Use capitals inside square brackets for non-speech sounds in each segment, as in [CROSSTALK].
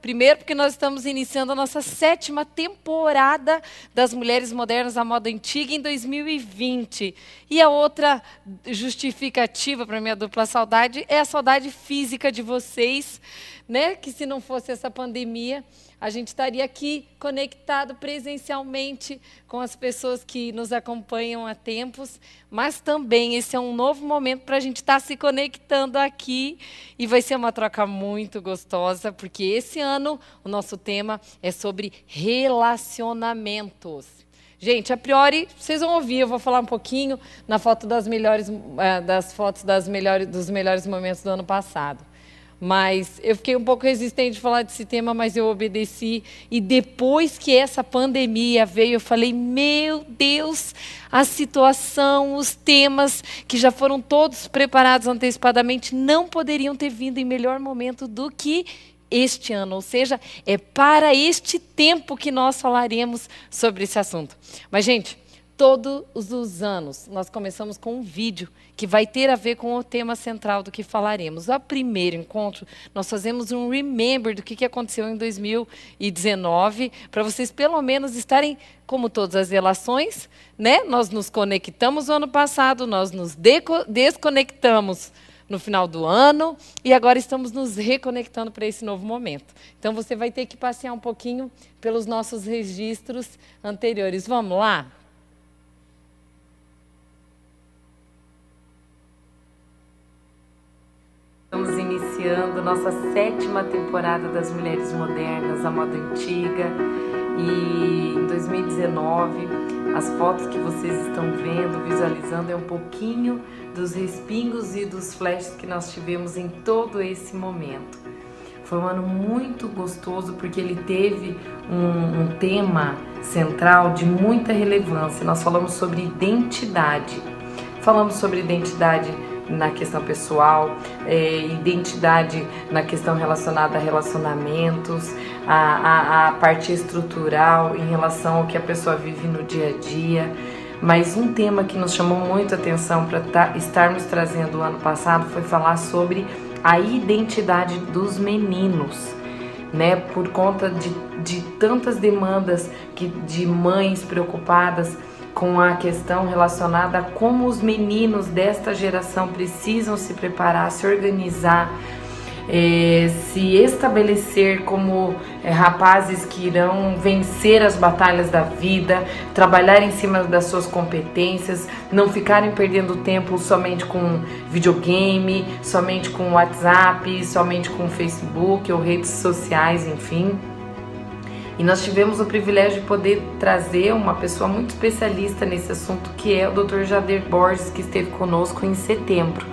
Primeiro, porque nós estamos iniciando a nossa sétima temporada das Mulheres Modernas à Moda Antiga em 2020. E a outra justificativa para minha dupla saudade é a saudade física de vocês, né? Que se não fosse essa pandemia, a gente estaria aqui conectado presencialmente com as pessoas que nos acompanham há tempos, mas também esse é um novo momento para a gente estar tá se conectando aqui e vai ser uma troca muito gostosa, porque esse ano o nosso tema é sobre relacionamentos. Gente, a priori, vocês vão ouvir, eu vou falar um pouquinho na foto das melhores, eh, das fotos das melhores, dos melhores momentos do ano passado. Mas eu fiquei um pouco resistente de falar desse tema, mas eu obedeci. E depois que essa pandemia veio, eu falei: meu Deus, a situação, os temas que já foram todos preparados antecipadamente não poderiam ter vindo em melhor momento do que este ano. Ou seja, é para este tempo que nós falaremos sobre esse assunto. Mas, gente todos os anos. Nós começamos com um vídeo que vai ter a ver com o tema central do que falaremos. O primeiro encontro, nós fazemos um remember do que aconteceu em 2019, para vocês pelo menos estarem, como todas as relações, né? Nós nos conectamos no ano passado, nós nos desconectamos no final do ano e agora estamos nos reconectando para esse novo momento. Então você vai ter que passear um pouquinho pelos nossos registros anteriores. Vamos lá? Estamos iniciando nossa sétima temporada das Mulheres Modernas, a moda antiga. E em 2019, as fotos que vocês estão vendo, visualizando, é um pouquinho dos respingos e dos flashes que nós tivemos em todo esse momento. Foi um ano muito gostoso porque ele teve um, um tema central de muita relevância. Nós falamos sobre identidade. Falamos sobre identidade na questão pessoal, é, identidade na questão relacionada a relacionamentos, a, a, a parte estrutural em relação ao que a pessoa vive no dia a dia. Mas um tema que nos chamou muito a atenção para estarmos trazendo o ano passado foi falar sobre a identidade dos meninos. Né, por conta de, de tantas demandas que, de mães preocupadas com a questão relacionada a como os meninos desta geração precisam se preparar, se organizar, é, se estabelecer como é, rapazes que irão vencer as batalhas da vida, trabalhar em cima das suas competências, não ficarem perdendo tempo somente com videogame, somente com WhatsApp, somente com Facebook ou redes sociais, enfim. E nós tivemos o privilégio de poder trazer uma pessoa muito especialista nesse assunto, que é o Dr. Jader Borges, que esteve conosco em setembro.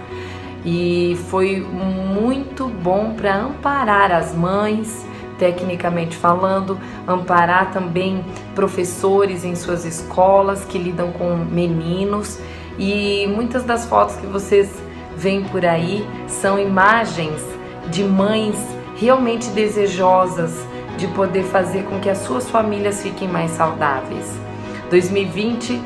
E foi muito bom para amparar as mães, tecnicamente falando, amparar também professores em suas escolas que lidam com meninos. E muitas das fotos que vocês veem por aí são imagens de mães realmente desejosas de poder fazer com que as suas famílias fiquem mais saudáveis. 2020,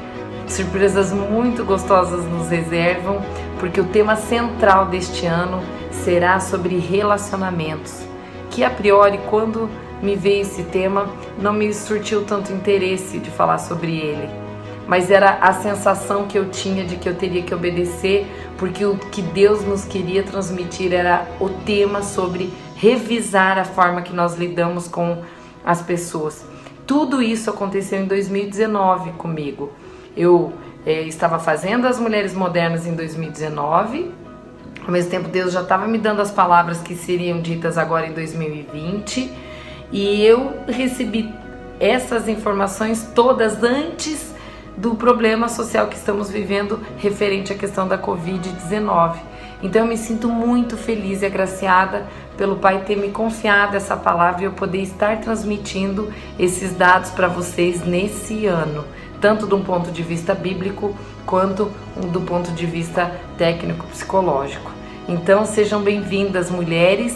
surpresas muito gostosas nos reservam, porque o tema central deste ano será sobre relacionamentos, que a priori, quando me veio esse tema, não me surtiu tanto interesse de falar sobre ele. Mas era a sensação que eu tinha de que eu teria que obedecer, porque o que Deus nos queria transmitir era o tema sobre revisar a forma que nós lidamos com as pessoas. Tudo isso aconteceu em 2019 comigo. Eu é, estava fazendo as mulheres modernas em 2019. Ao mesmo tempo, Deus já estava me dando as palavras que seriam ditas agora em 2020. E eu recebi essas informações todas antes do problema social que estamos vivendo referente à questão da Covid-19. Então eu me sinto muito feliz e agraciada pelo Pai ter me confiado essa palavra e eu poder estar transmitindo esses dados para vocês nesse ano, tanto de um ponto de vista bíblico quanto do ponto de vista técnico psicológico. Então sejam bem-vindas mulheres,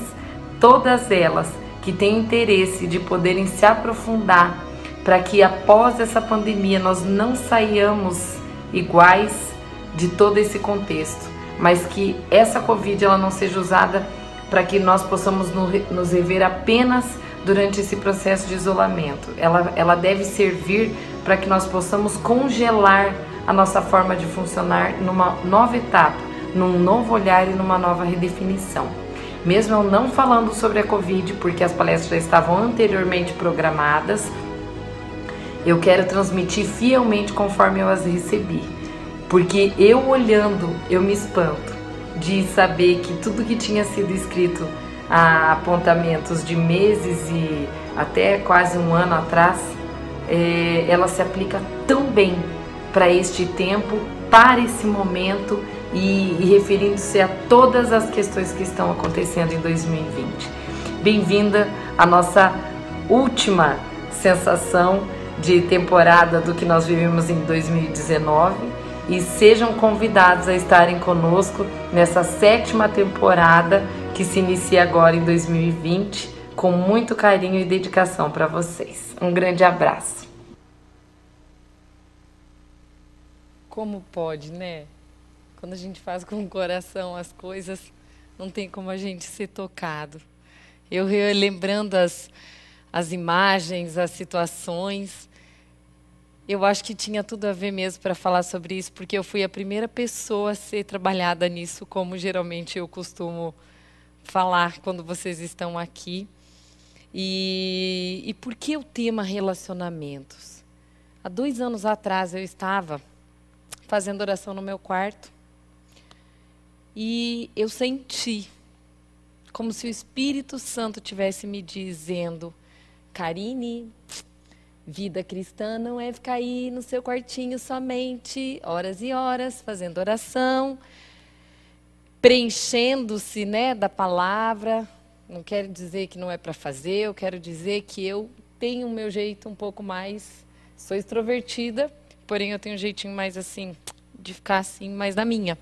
todas elas que têm interesse de poderem se aprofundar para que após essa pandemia nós não saiamos iguais de todo esse contexto, mas que essa Covid ela não seja usada para que nós possamos nos rever apenas durante esse processo de isolamento. Ela, ela deve servir para que nós possamos congelar a nossa forma de funcionar numa nova etapa, num novo olhar e numa nova redefinição. Mesmo eu não falando sobre a Covid, porque as palestras já estavam anteriormente programadas, eu quero transmitir fielmente conforme eu as recebi. Porque eu olhando, eu me espanto de saber que tudo que tinha sido escrito a apontamentos de meses e até quase um ano atrás, é, ela se aplica tão bem para este tempo, para esse momento e, e referindo-se a todas as questões que estão acontecendo em 2020. Bem-vinda à nossa última sensação de temporada do que nós vivemos em 2019 e sejam convidados a estarem conosco nessa sétima temporada que se inicia agora em 2020 com muito carinho e dedicação para vocês. Um grande abraço. Como pode, né? Quando a gente faz com o coração as coisas, não tem como a gente ser tocado. Eu lembrando as, as imagens, as situações, eu acho que tinha tudo a ver mesmo para falar sobre isso, porque eu fui a primeira pessoa a ser trabalhada nisso, como geralmente eu costumo falar quando vocês estão aqui. E, e por que o tema relacionamentos? Há dois anos atrás eu estava fazendo oração no meu quarto e eu senti como se o Espírito Santo tivesse me dizendo, Karine, vida cristã não é ficar aí no seu quartinho somente horas e horas fazendo oração, preenchendo-se né, da palavra. Não quero dizer que não é para fazer, eu quero dizer que eu tenho o meu jeito um pouco mais. Sou extrovertida, porém eu tenho um jeitinho mais assim, de ficar assim, mais na minha.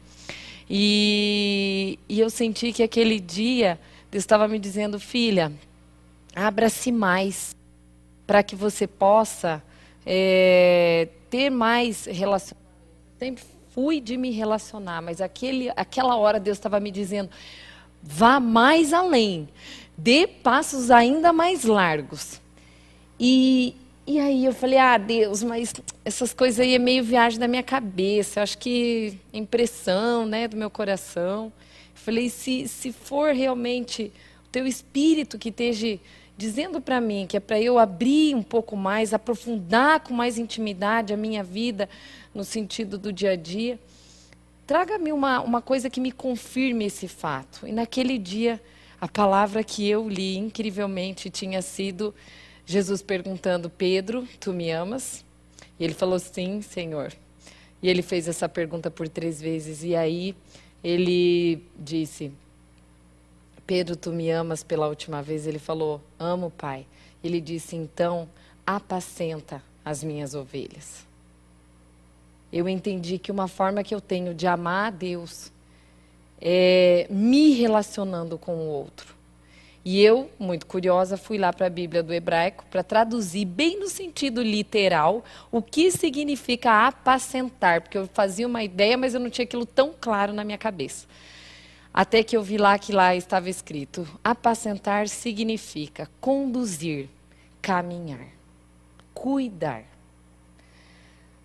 E, e eu senti que aquele dia Deus estava me dizendo, filha, abra-se mais para que você possa é, ter mais relacionamento. Sempre fui de me relacionar, mas aquele, aquela hora Deus estava me dizendo: vá mais além, dê passos ainda mais largos. E, e aí eu falei: ah, Deus, mas essas coisas aí é meio viagem da minha cabeça, eu acho que impressão né, do meu coração. Eu falei: se, se for realmente o teu espírito que esteja dizendo para mim que é para eu abrir um pouco mais, aprofundar com mais intimidade a minha vida no sentido do dia a dia, traga-me uma, uma coisa que me confirme esse fato. E naquele dia, a palavra que eu li incrivelmente tinha sido Jesus perguntando: Pedro, tu me amas? E ele falou: Sim, Senhor. E ele fez essa pergunta por três vezes. E aí ele disse: Pedro, tu me amas pela última vez? Ele falou: Amo, Pai. Ele disse: Então, apacenta as minhas ovelhas. Eu entendi que uma forma que eu tenho de amar a Deus é me relacionando com o outro. E eu, muito curiosa, fui lá para a Bíblia do hebraico para traduzir bem no sentido literal o que significa apacentar, porque eu fazia uma ideia, mas eu não tinha aquilo tão claro na minha cabeça. Até que eu vi lá que lá estava escrito: apacentar significa conduzir, caminhar, cuidar.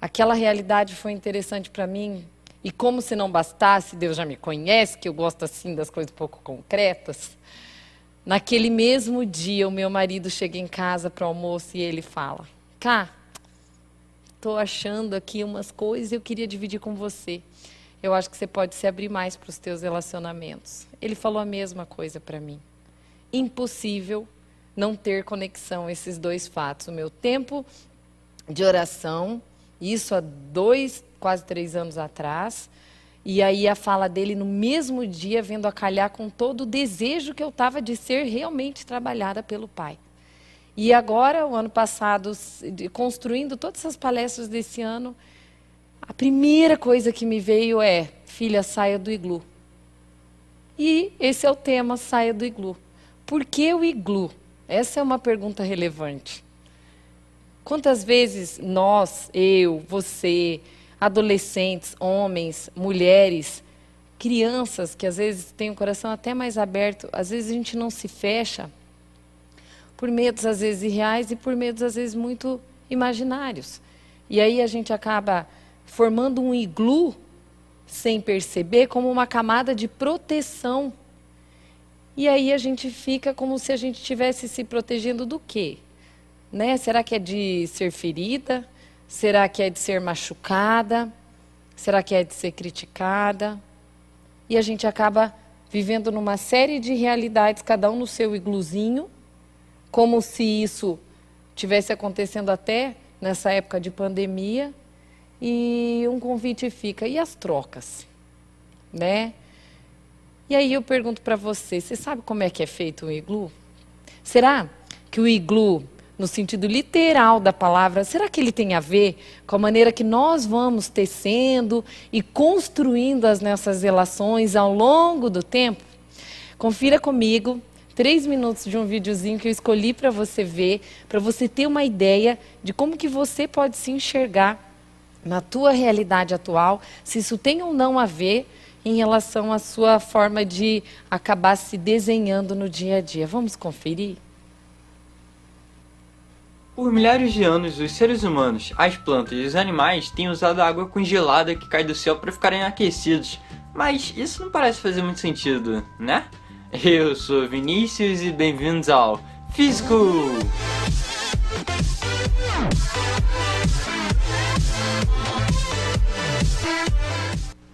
Aquela realidade foi interessante para mim. E como se não bastasse, Deus já me conhece, que eu gosto assim das coisas pouco concretas. Naquele mesmo dia, o meu marido chega em casa para o almoço e ele fala: Cá, estou achando aqui umas coisas e eu queria dividir com você eu acho que você pode se abrir mais para os teus relacionamentos. Ele falou a mesma coisa para mim. Impossível não ter conexão esses dois fatos. O meu tempo de oração, isso há dois, quase três anos atrás, e aí a fala dele no mesmo dia, vendo a calhar com todo o desejo que eu estava de ser realmente trabalhada pelo Pai. E agora, o ano passado, construindo todas essas palestras desse ano, a primeira coisa que me veio é: filha, saia do iglu. E esse é o tema, saia do iglu. Por que o iglu? Essa é uma pergunta relevante. Quantas vezes nós, eu, você, adolescentes, homens, mulheres, crianças que às vezes têm o coração até mais aberto, às vezes a gente não se fecha por medos às vezes irreais e por medos às vezes muito imaginários. E aí a gente acaba formando um iglu sem perceber como uma camada de proteção. E aí a gente fica como se a gente estivesse se protegendo do quê? Né? Será que é de ser ferida? Será que é de ser machucada? Será que é de ser criticada? E a gente acaba vivendo numa série de realidades, cada um no seu igluzinho, como se isso tivesse acontecendo até nessa época de pandemia. E um convite fica, e as trocas? Né? E aí eu pergunto para você, você sabe como é que é feito um iglu? Será que o iglu no sentido literal da palavra, será que ele tem a ver com a maneira que nós vamos tecendo e construindo as nossas relações ao longo do tempo? Confira comigo três minutos de um videozinho que eu escolhi para você ver, para você ter uma ideia de como que você pode se enxergar na tua realidade atual, se isso tem ou não a ver em relação à sua forma de acabar se desenhando no dia a dia. Vamos conferir? Por milhares de anos, os seres humanos, as plantas e os animais têm usado a água congelada que cai do céu para ficarem aquecidos. Mas isso não parece fazer muito sentido, né? Eu sou Vinícius e bem-vindos ao Físico!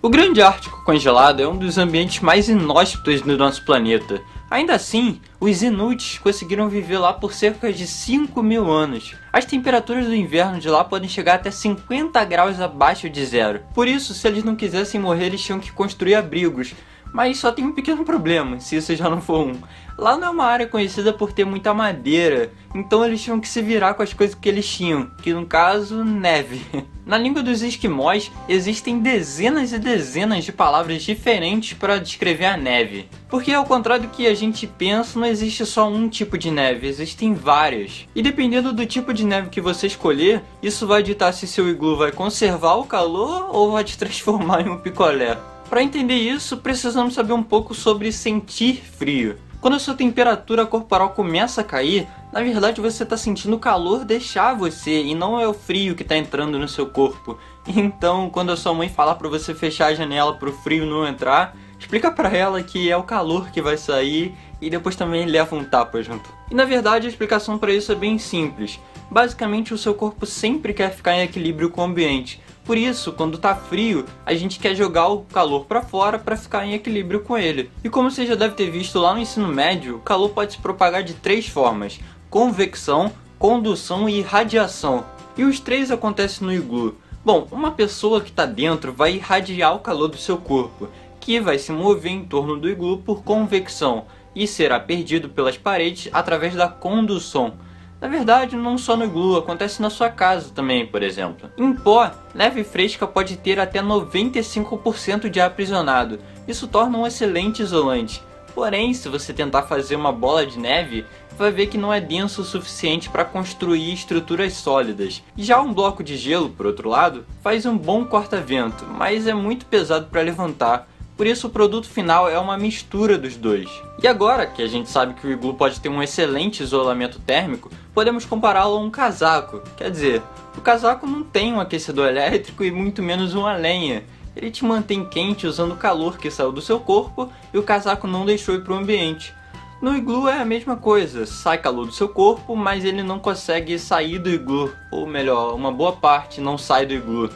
O Grande Ártico Congelado é um dos ambientes mais inóspitos do nosso planeta. Ainda assim, os Inuits conseguiram viver lá por cerca de 5 mil anos. As temperaturas do inverno de lá podem chegar até 50 graus abaixo de zero. Por isso, se eles não quisessem morrer, eles tinham que construir abrigos. Mas só tem um pequeno problema, se isso já não for um. Lá não é uma área conhecida por ter muita madeira, então eles tinham que se virar com as coisas que eles tinham, que no caso, neve. [LAUGHS] Na língua dos esquimós, existem dezenas e dezenas de palavras diferentes para descrever a neve. Porque ao contrário do que a gente pensa, não existe só um tipo de neve, existem várias. E dependendo do tipo de neve que você escolher, isso vai ditar se seu iglu vai conservar o calor ou vai te [LAUGHS] transformar em um picolé. Para entender isso, precisamos saber um pouco sobre sentir frio. Quando a sua temperatura corporal começa a cair, na verdade você está sentindo o calor deixar você e não é o frio que está entrando no seu corpo. Então, quando a sua mãe falar para você fechar a janela para o frio não entrar, explica para ela que é o calor que vai sair e depois também leva um tapa junto. E na verdade a explicação para isso é bem simples. Basicamente o seu corpo sempre quer ficar em equilíbrio com o ambiente. Por isso, quando tá frio, a gente quer jogar o calor para fora para ficar em equilíbrio com ele. E como você já deve ter visto lá no ensino médio, o calor pode se propagar de três formas: convecção, condução e radiação. E os três acontecem no iglu. Bom, uma pessoa que está dentro vai irradiar o calor do seu corpo, que vai se mover em torno do iglu por convecção e será perdido pelas paredes através da condução. Na verdade, não só no iglu, acontece na sua casa também, por exemplo. Em pó, neve fresca pode ter até 95% de aprisionado. Isso torna um excelente isolante. Porém, se você tentar fazer uma bola de neve, vai ver que não é denso o suficiente para construir estruturas sólidas. Já um bloco de gelo, por outro lado, faz um bom corta-vento, mas é muito pesado para levantar por isso o produto final é uma mistura dos dois. E agora que a gente sabe que o iglu pode ter um excelente isolamento térmico, podemos compará-lo a um casaco. Quer dizer, o casaco não tem um aquecedor elétrico e muito menos uma lenha. Ele te mantém quente usando o calor que saiu do seu corpo e o casaco não deixou ir para o ambiente. No iglu é a mesma coisa, sai calor do seu corpo, mas ele não consegue sair do iglu, ou melhor, uma boa parte não sai do iglu.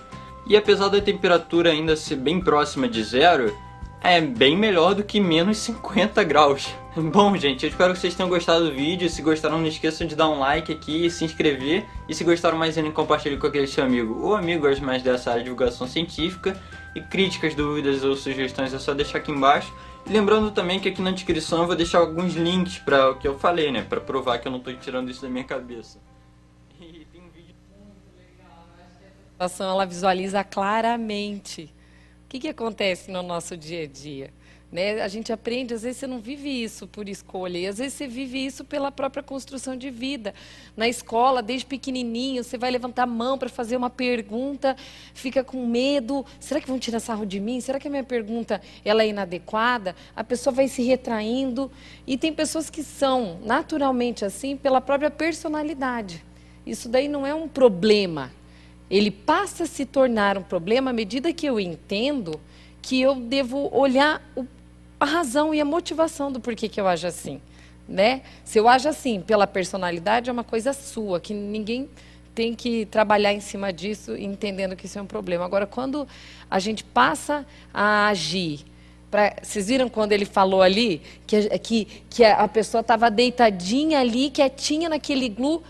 E apesar da temperatura ainda ser bem próxima de zero, é bem melhor do que menos 50 graus. [LAUGHS] Bom, gente, eu espero que vocês tenham gostado do vídeo. Se gostaram, não esqueçam de dar um like aqui, se inscrever. E se gostaram mais ainda, compartilhe com aquele seu amigo ou amigo gosta mais dessa área de divulgação científica. E críticas, dúvidas ou sugestões é só deixar aqui embaixo. E lembrando também que aqui na descrição eu vou deixar alguns links para o que eu falei, né? Para provar que eu não estou tirando isso da minha cabeça. E tem um vídeo. A ela visualiza claramente que, que acontece no nosso dia a dia? Né? A gente aprende, às vezes você não vive isso por escolha, e às vezes você vive isso pela própria construção de vida. Na escola, desde pequenininho, você vai levantar a mão para fazer uma pergunta, fica com medo, será que vão tirar sarro de mim? Será que a minha pergunta ela é inadequada? A pessoa vai se retraindo, e tem pessoas que são naturalmente assim pela própria personalidade. Isso daí não é um problema. Ele passa a se tornar um problema à medida que eu entendo que eu devo olhar o a razão e a motivação do porquê que eu ajo assim. Né? Se eu ajo assim pela personalidade, é uma coisa sua, que ninguém tem que trabalhar em cima disso, entendendo que isso é um problema. Agora, quando a gente passa a agir, pra, vocês viram quando ele falou ali que, que, que a pessoa estava deitadinha ali, quietinha naquele iglu,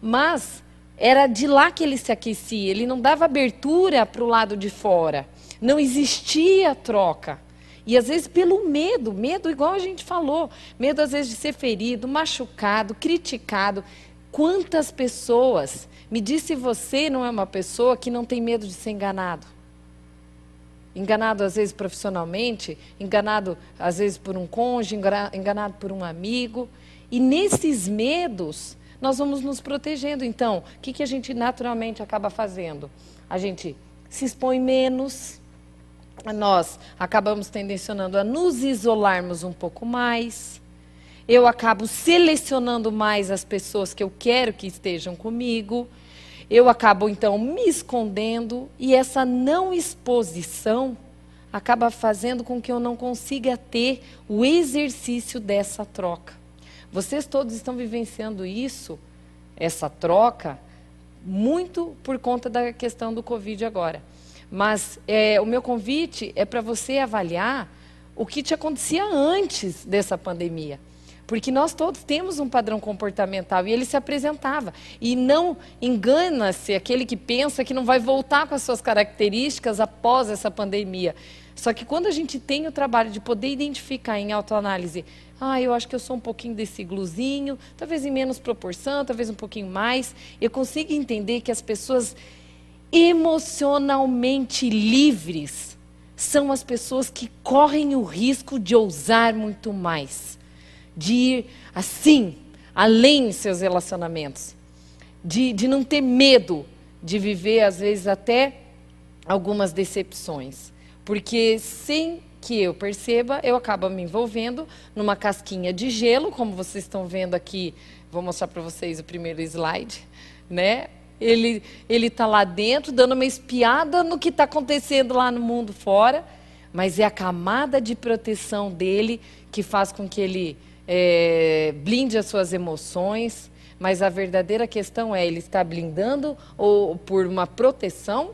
mas era de lá que ele se aquecia, ele não dava abertura para o lado de fora, não existia troca. E às vezes pelo medo, medo igual a gente falou, medo às vezes de ser ferido, machucado, criticado. Quantas pessoas, me disse você não é uma pessoa que não tem medo de ser enganado? Enganado às vezes profissionalmente, enganado às vezes por um cônjuge, enganado por um amigo. E nesses medos, nós vamos nos protegendo. Então, o que, que a gente naturalmente acaba fazendo? A gente se expõe menos, nós acabamos tendencionando a nos isolarmos um pouco mais. Eu acabo selecionando mais as pessoas que eu quero que estejam comigo. Eu acabo então me escondendo e essa não exposição acaba fazendo com que eu não consiga ter o exercício dessa troca. Vocês todos estão vivenciando isso, essa troca, muito por conta da questão do Covid agora. Mas é, o meu convite é para você avaliar o que te acontecia antes dessa pandemia. Porque nós todos temos um padrão comportamental e ele se apresentava. E não engana-se aquele que pensa que não vai voltar com as suas características após essa pandemia. Só que quando a gente tem o trabalho de poder identificar em autoanálise, ah, eu acho que eu sou um pouquinho desse gluzinho, talvez em menos proporção, talvez um pouquinho mais, eu consigo entender que as pessoas emocionalmente livres são as pessoas que correm o risco de ousar muito mais, de ir assim, além em seus relacionamentos, de, de não ter medo de viver, às vezes, até algumas decepções. Porque sem que eu perceba, eu acabo me envolvendo numa casquinha de gelo, como vocês estão vendo aqui. Vou mostrar para vocês o primeiro slide, né? Ele ele está lá dentro, dando uma espiada no que está acontecendo lá no mundo fora, mas é a camada de proteção dele que faz com que ele é, blinde as suas emoções. Mas a verdadeira questão é: ele está blindando ou por uma proteção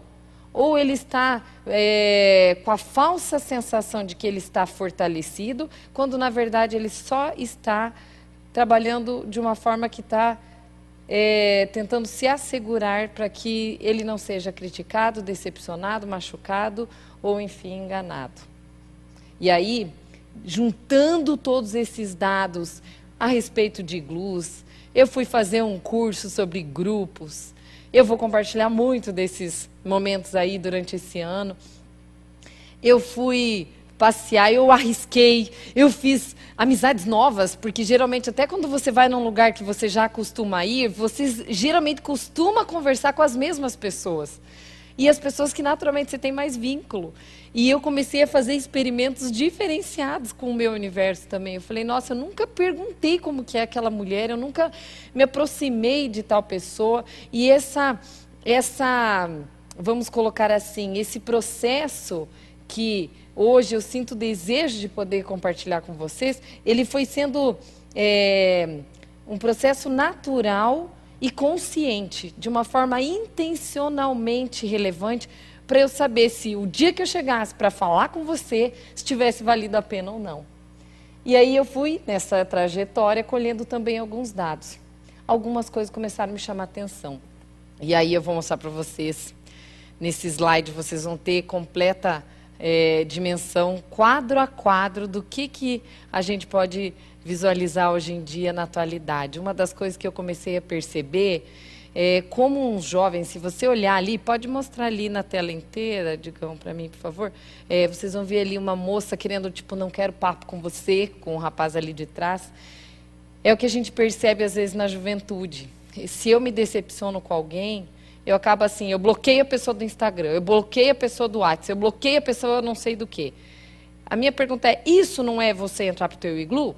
ou ele está é, com a falsa sensação de que ele está fortalecido, quando na verdade ele só está trabalhando de uma forma que está é, tentando se assegurar para que ele não seja criticado, decepcionado, machucado ou, enfim, enganado. E aí, juntando todos esses dados a respeito de iglus, eu fui fazer um curso sobre grupos. Eu vou compartilhar muito desses momentos aí durante esse ano. Eu fui passear, eu arrisquei, eu fiz amizades novas, porque geralmente até quando você vai num lugar que você já costuma ir, você geralmente costuma conversar com as mesmas pessoas. E as pessoas que naturalmente você tem mais vínculo. E eu comecei a fazer experimentos diferenciados com o meu universo também. Eu falei, nossa, eu nunca perguntei como que é aquela mulher, eu nunca me aproximei de tal pessoa. E essa, essa, vamos colocar assim, esse processo que hoje eu sinto desejo de poder compartilhar com vocês, ele foi sendo é, um processo natural e consciente, de uma forma intencionalmente relevante, para eu saber se o dia que eu chegasse para falar com você, se tivesse valido a pena ou não. E aí eu fui nessa trajetória colhendo também alguns dados. Algumas coisas começaram a me chamar a atenção. E aí eu vou mostrar para vocês. Nesse slide vocês vão ter completa é, dimensão quadro a quadro do que, que a gente pode visualizar hoje em dia na atualidade. Uma das coisas que eu comecei a perceber é, como um jovem, se você olhar ali, pode mostrar ali na tela inteira, digam para mim, por favor. É, vocês vão ver ali uma moça querendo, tipo, não quero papo com você, com o um rapaz ali de trás. É o que a gente percebe às vezes na juventude. Se eu me decepciono com alguém, eu acabo assim, eu bloqueio a pessoa do Instagram, eu bloqueio a pessoa do WhatsApp, eu bloqueio a pessoa não sei do que. A minha pergunta é, isso não é você entrar para o teu iglu?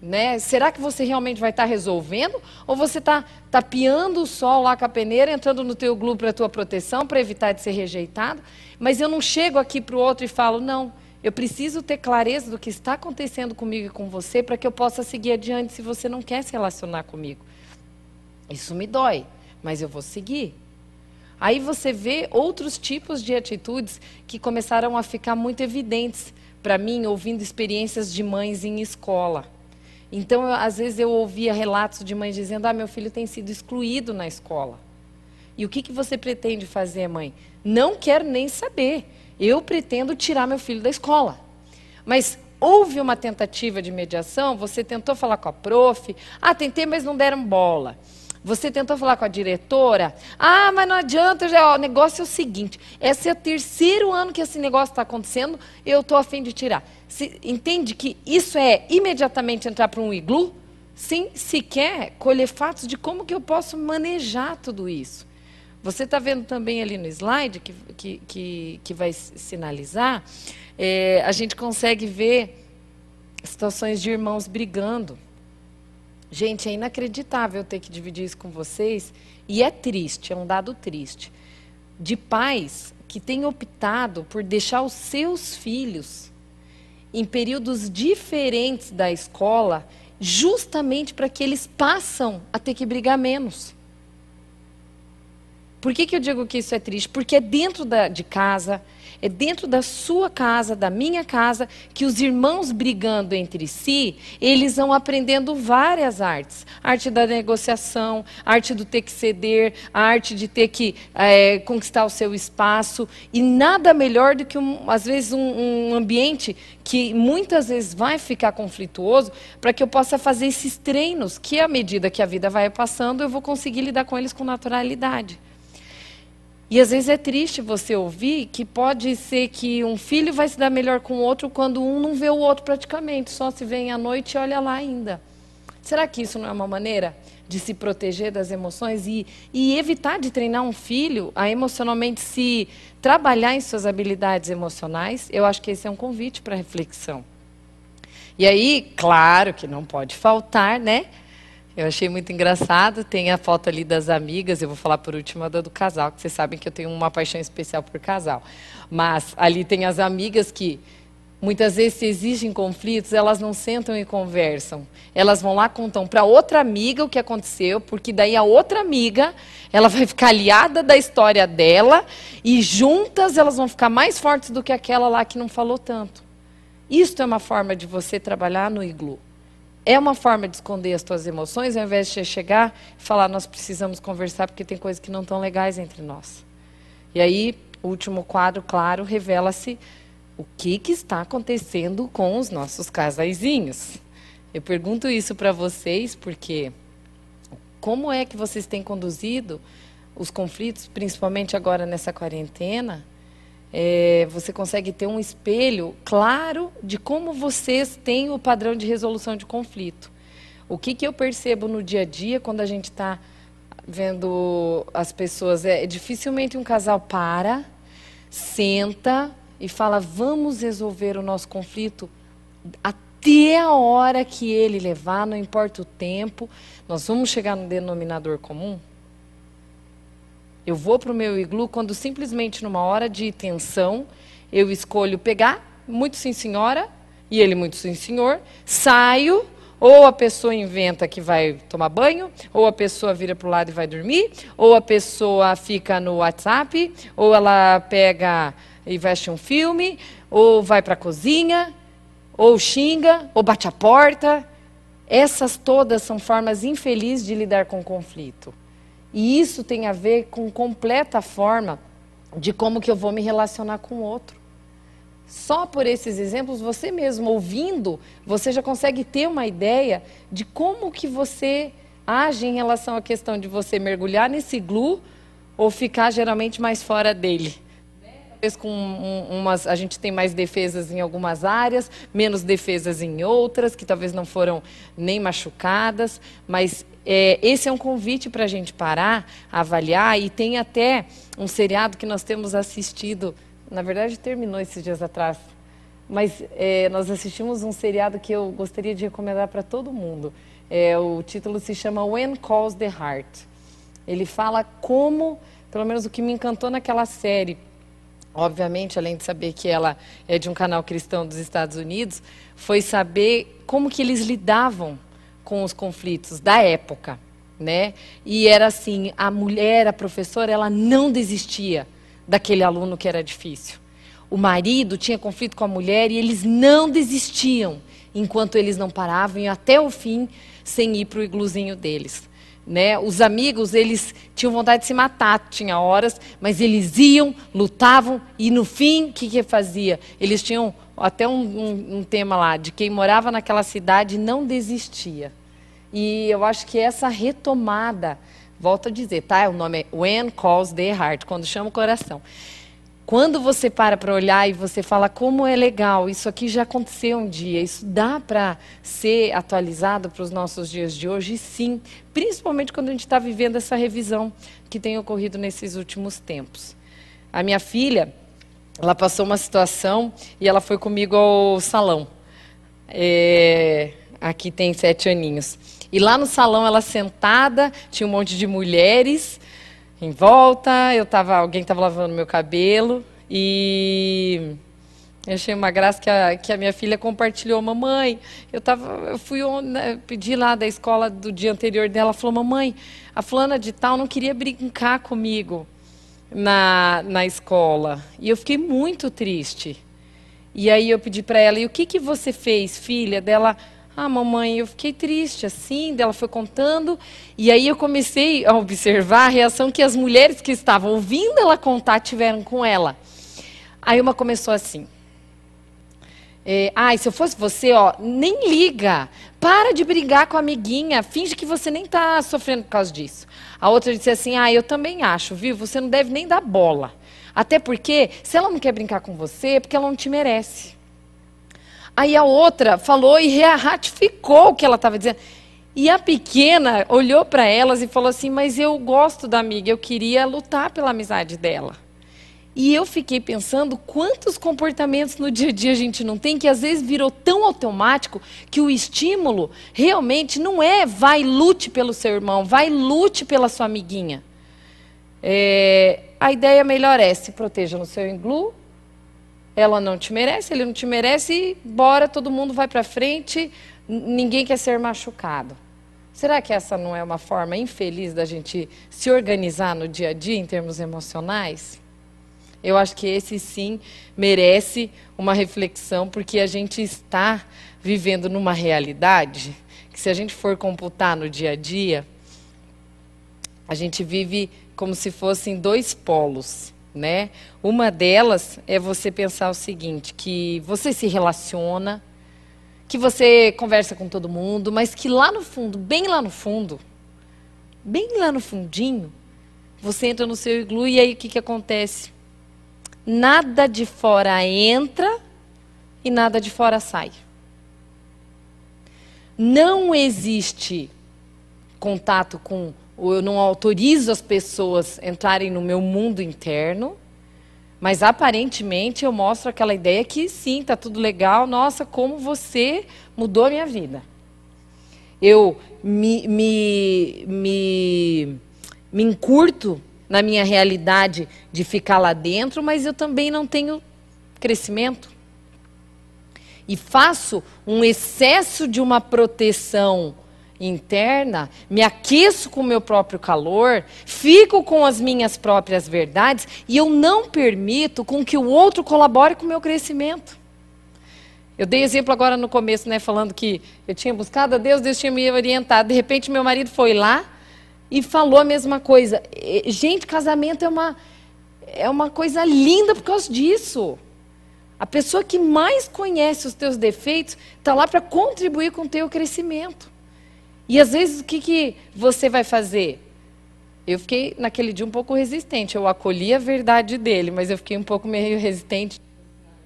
Né? Será que você realmente vai estar tá resolvendo? Ou você está tapeando o sol lá com a peneira, entrando no teu iglu para a tua proteção, para evitar de ser rejeitado? Mas eu não chego aqui para o outro e falo, não, eu preciso ter clareza do que está acontecendo comigo e com você para que eu possa seguir adiante se você não quer se relacionar comigo. Isso me dói mas eu vou seguir. Aí você vê outros tipos de atitudes que começaram a ficar muito evidentes para mim, ouvindo experiências de mães em escola. Então, eu, às vezes eu ouvia relatos de mães dizendo: "Ah, meu filho tem sido excluído na escola". E o que, que você pretende fazer, mãe? Não quero nem saber. Eu pretendo tirar meu filho da escola. Mas houve uma tentativa de mediação, você tentou falar com a prof, ah, tentei, mas não deram bola. Você tentou falar com a diretora? Ah, mas não adianta, já, ó, o negócio é o seguinte: esse é o terceiro ano que esse negócio está acontecendo, eu estou afim de tirar. Se, entende que isso é imediatamente entrar para um iglu, sem sequer colher fatos de como que eu posso manejar tudo isso. Você está vendo também ali no slide, que, que, que, que vai sinalizar, é, a gente consegue ver situações de irmãos brigando. Gente, é inacreditável ter que dividir isso com vocês. E é triste, é um dado triste. De pais que têm optado por deixar os seus filhos em períodos diferentes da escola, justamente para que eles passam a ter que brigar menos. Por que, que eu digo que isso é triste? Porque é dentro da, de casa, é dentro da sua casa, da minha casa, que os irmãos brigando entre si, eles vão aprendendo várias artes. arte da negociação, arte do ter que ceder, a arte de ter que é, conquistar o seu espaço. E nada melhor do que, um, às vezes, um, um ambiente que muitas vezes vai ficar conflituoso, para que eu possa fazer esses treinos, que à medida que a vida vai passando, eu vou conseguir lidar com eles com naturalidade. E às vezes é triste você ouvir que pode ser que um filho vai se dar melhor com o outro quando um não vê o outro praticamente, só se vê à noite e olha lá ainda. Será que isso não é uma maneira de se proteger das emoções e, e evitar de treinar um filho a emocionalmente se trabalhar em suas habilidades emocionais? Eu acho que esse é um convite para reflexão. E aí, claro que não pode faltar, né? Eu achei muito engraçado. Tem a foto ali das amigas. Eu vou falar por último a do casal, que vocês sabem que eu tenho uma paixão especial por casal. Mas ali tem as amigas que muitas vezes se exigem conflitos, elas não sentam e conversam. Elas vão lá contam para outra amiga o que aconteceu, porque daí a outra amiga ela vai ficar aliada da história dela e juntas elas vão ficar mais fortes do que aquela lá que não falou tanto. Isto é uma forma de você trabalhar no iglu é uma forma de esconder as tuas emoções, ao invés de chegar e falar, nós precisamos conversar porque tem coisas que não estão legais entre nós. E aí, o último quadro, claro, revela-se o que, que está acontecendo com os nossos casaizinhos. Eu pergunto isso para vocês porque como é que vocês têm conduzido os conflitos, principalmente agora nessa quarentena, é, você consegue ter um espelho claro de como vocês têm o padrão de resolução de conflito. O que, que eu percebo no dia a dia quando a gente está vendo as pessoas? É, dificilmente um casal para, senta e fala: vamos resolver o nosso conflito até a hora que ele levar, não importa o tempo, nós vamos chegar no denominador comum. Eu vou para o meu iglu quando simplesmente numa hora de tensão eu escolho pegar, muito sim senhora, e ele muito sim senhor, saio, ou a pessoa inventa que vai tomar banho, ou a pessoa vira para o lado e vai dormir, ou a pessoa fica no WhatsApp, ou ela pega e veste um filme, ou vai para a cozinha, ou xinga, ou bate a porta. Essas todas são formas infelizes de lidar com o conflito. E isso tem a ver com completa forma de como que eu vou me relacionar com o outro. Só por esses exemplos, você mesmo ouvindo, você já consegue ter uma ideia de como que você age em relação à questão de você mergulhar nesse glue ou ficar geralmente mais fora dele. Talvez com um, umas, a gente tem mais defesas em algumas áreas, menos defesas em outras, que talvez não foram nem machucadas, mas é, esse é um convite para a gente parar, avaliar, e tem até um seriado que nós temos assistido, na verdade terminou esses dias atrás, mas é, nós assistimos um seriado que eu gostaria de recomendar para todo mundo. É, o título se chama When Calls the Heart. Ele fala como, pelo menos o que me encantou naquela série, obviamente, além de saber que ela é de um canal cristão dos Estados Unidos, foi saber como que eles lidavam com os conflitos da época, né? E era assim, a mulher, a professora, ela não desistia daquele aluno que era difícil. O marido tinha conflito com a mulher e eles não desistiam enquanto eles não paravam e até o fim sem ir para o igluzinho deles. Né? Os amigos, eles tinham vontade de se matar, tinha horas, mas eles iam, lutavam e no fim, o que, que fazia? Eles tinham até um, um, um tema lá de quem morava naquela cidade não desistia. E eu acho que essa retomada, volto a dizer, tá? O nome é When Calls the Heart, quando chama o coração. Quando você para para olhar e você fala como é legal, isso aqui já aconteceu um dia, isso dá para ser atualizado para os nossos dias de hoje, sim, principalmente quando a gente está vivendo essa revisão que tem ocorrido nesses últimos tempos. A minha filha, ela passou uma situação e ela foi comigo ao salão. É, aqui tem sete aninhos. E lá no salão, ela sentada, tinha um monte de mulheres em volta, eu tava, alguém estava lavando meu cabelo e eu achei uma graça que a, que a minha filha compartilhou, mamãe, eu tava, eu fui né, pedi lá da escola do dia anterior dela, falou, mamãe, a fulana de tal não queria brincar comigo na, na escola e eu fiquei muito triste. E aí eu pedi para ela, e o que que você fez, filha? Dela, ah, mamãe, eu fiquei triste assim. Ela foi contando. E aí eu comecei a observar a reação que as mulheres que estavam ouvindo ela contar tiveram com ela. Aí uma começou assim. É, ah, se eu fosse você, ó, nem liga. Para de brigar com a amiguinha. Finge que você nem está sofrendo por causa disso. A outra disse assim: Ah, eu também acho, viu? Você não deve nem dar bola. Até porque, se ela não quer brincar com você, é porque ela não te merece. Aí a outra falou e ratificou o que ela estava dizendo. E a pequena olhou para elas e falou assim: Mas eu gosto da amiga, eu queria lutar pela amizade dela. E eu fiquei pensando quantos comportamentos no dia a dia a gente não tem que às vezes virou tão automático que o estímulo realmente não é vai lute pelo seu irmão, vai lute pela sua amiguinha. É, a ideia melhor é se proteja no seu iglu, ela não te merece, ele não te merece, e bora, todo mundo vai para frente, ninguém quer ser machucado. Será que essa não é uma forma infeliz da gente se organizar no dia a dia em termos emocionais? Eu acho que esse sim merece uma reflexão, porque a gente está vivendo numa realidade que, se a gente for computar no dia a dia, a gente vive como se fossem dois polos né? Uma delas é você pensar o seguinte, que você se relaciona, que você conversa com todo mundo, mas que lá no fundo, bem lá no fundo, bem lá no fundinho, você entra no seu iglu e aí o que, que acontece? Nada de fora entra e nada de fora sai. Não existe contato com eu não autorizo as pessoas entrarem no meu mundo interno, mas aparentemente eu mostro aquela ideia que sim, está tudo legal, nossa, como você mudou a minha vida. Eu me, me, me, me encurto na minha realidade de ficar lá dentro, mas eu também não tenho crescimento. E faço um excesso de uma proteção interna, me aqueço com o meu próprio calor, fico com as minhas próprias verdades e eu não permito com que o outro colabore com o meu crescimento. Eu dei exemplo agora no começo, né, falando que eu tinha buscado a Deus, Deus tinha me orientado. De repente, meu marido foi lá e falou a mesma coisa. Gente, casamento é uma, é uma coisa linda por causa disso. A pessoa que mais conhece os teus defeitos está lá para contribuir com o teu crescimento. E às vezes o que, que você vai fazer? Eu fiquei naquele dia um pouco resistente. Eu acolhi a verdade dele, mas eu fiquei um pouco meio resistente.